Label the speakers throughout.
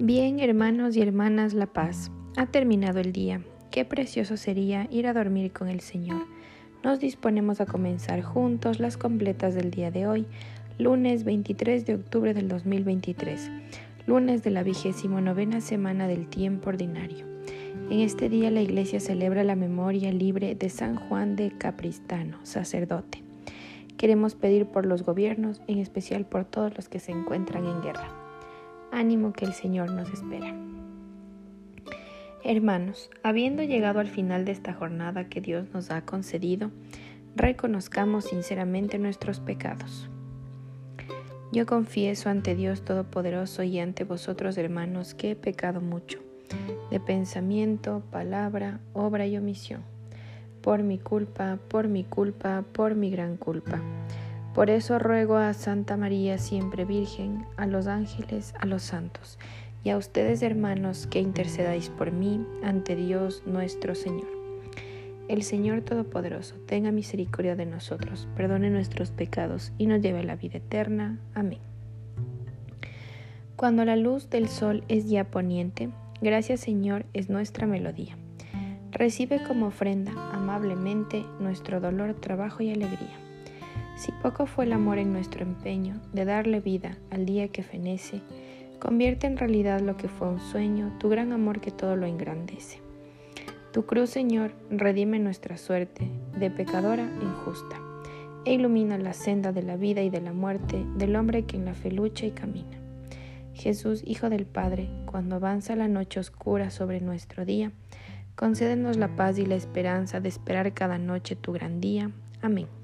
Speaker 1: Bien, hermanos y hermanas La Paz, ha terminado el día. Qué precioso sería ir a dormir con el Señor. Nos disponemos a comenzar juntos las completas del día de hoy, lunes 23 de octubre del 2023, lunes de la vigésimo novena semana del tiempo ordinario. En este día la Iglesia celebra la memoria libre de San Juan de Capristano, sacerdote. Queremos pedir por los gobiernos, en especial por todos los que se encuentran en guerra. Ánimo que el Señor nos espera. Hermanos, habiendo llegado al final de esta jornada que Dios nos ha concedido, reconozcamos sinceramente nuestros pecados. Yo confieso ante Dios Todopoderoso y ante vosotros, hermanos, que he pecado mucho, de pensamiento, palabra, obra y omisión, por mi culpa, por mi culpa, por mi gran culpa. Por eso ruego a Santa María siempre Virgen, a los ángeles, a los santos, y a ustedes hermanos que intercedáis por mí ante Dios nuestro Señor. El Señor Todopoderoso tenga misericordia de nosotros, perdone nuestros pecados y nos lleve a la vida eterna. Amén. Cuando la luz del sol es ya poniente, gracias Señor es nuestra melodía. Recibe como ofrenda amablemente nuestro dolor, trabajo y alegría si poco fue el amor en nuestro empeño de darle vida al día que fenece, convierte en realidad lo que fue un sueño, tu gran amor que todo lo engrandece. Tu cruz, Señor, redime nuestra suerte de pecadora injusta, e ilumina la senda de la vida y de la muerte del hombre que en la fe lucha y camina. Jesús, Hijo del Padre, cuando avanza la noche oscura sobre nuestro día, concédenos la paz y la esperanza de esperar cada noche tu gran día. Amén.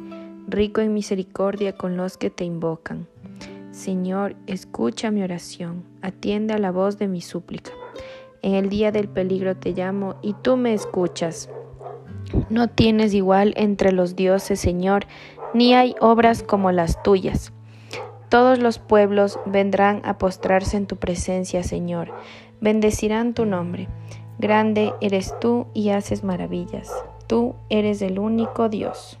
Speaker 1: rico en misericordia con los que te invocan. Señor, escucha mi oración, atiende a la voz de mi súplica. En el día del peligro te llamo y tú me escuchas. No tienes igual entre los dioses, Señor, ni hay obras como las tuyas. Todos los pueblos vendrán a postrarse en tu presencia, Señor. Bendecirán tu nombre. Grande eres tú y haces maravillas. Tú eres el único Dios.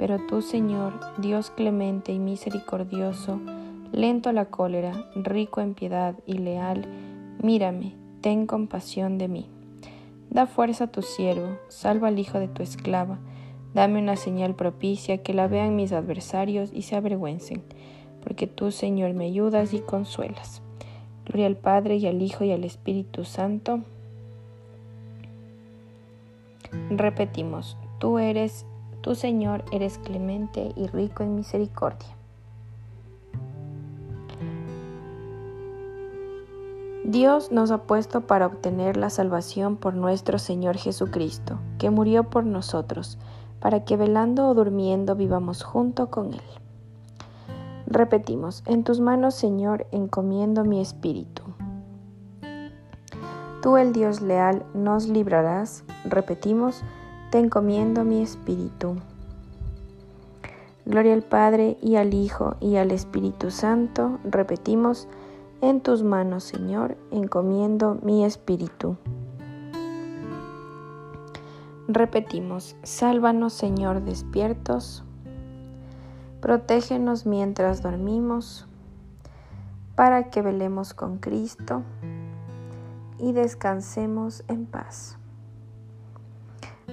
Speaker 1: Pero tú, Señor, Dios clemente y misericordioso, lento a la cólera, rico en piedad y leal, mírame, ten compasión de mí. Da fuerza a tu siervo, salva al hijo de tu esclava, dame una señal propicia que la vean mis adversarios y se avergüencen, porque tú, Señor, me ayudas y consuelas. Gloria al Padre y al Hijo y al Espíritu Santo. Repetimos, tú eres Tú, Señor, eres clemente y rico en misericordia. Dios nos ha puesto para obtener la salvación por nuestro Señor Jesucristo, que murió por nosotros, para que velando o durmiendo vivamos junto con Él. Repetimos, en tus manos, Señor, encomiendo mi espíritu. Tú, el Dios leal, nos librarás. Repetimos, te encomiendo mi espíritu. Gloria al Padre y al Hijo y al Espíritu Santo. Repetimos, en tus manos, Señor, encomiendo mi espíritu. Repetimos, sálvanos, Señor, despiertos. Protégenos mientras dormimos, para que velemos con Cristo y descansemos en paz.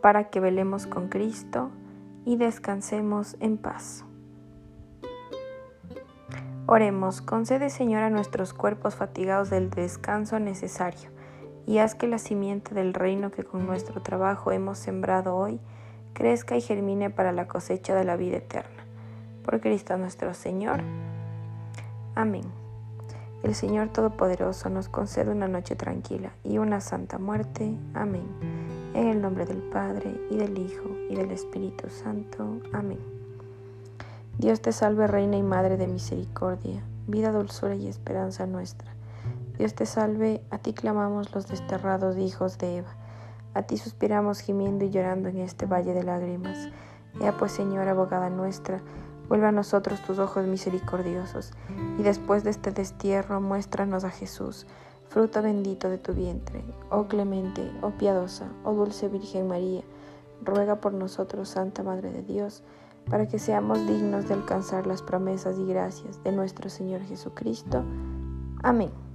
Speaker 1: para que velemos con Cristo y descansemos en paz. Oremos, concede Señor a nuestros cuerpos fatigados del descanso necesario y haz que la simiente del reino que con nuestro trabajo hemos sembrado hoy crezca y germine para la cosecha de la vida eterna. Por Cristo nuestro Señor. Amén. El Señor Todopoderoso nos concede una noche tranquila y una santa muerte. Amén. En el nombre del Padre, y del Hijo, y del Espíritu Santo. Amén. Dios te salve, Reina y Madre de Misericordia, vida, dulzura y esperanza nuestra. Dios te salve, a ti clamamos los desterrados hijos de Eva. A ti suspiramos gimiendo y llorando en este valle de lágrimas. Ea pues, Señora, abogada nuestra, vuelve a nosotros tus ojos misericordiosos, y después de este destierro muéstranos a Jesús fruto bendito de tu vientre. Oh clemente, oh piadosa, oh dulce Virgen María, ruega por nosotros, Santa Madre de Dios, para que seamos dignos de alcanzar las promesas y gracias de nuestro Señor Jesucristo. Amén.